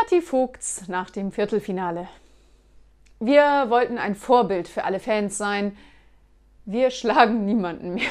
Berti Vogts nach dem Viertelfinale. Wir wollten ein Vorbild für alle Fans sein. Wir schlagen niemanden mehr.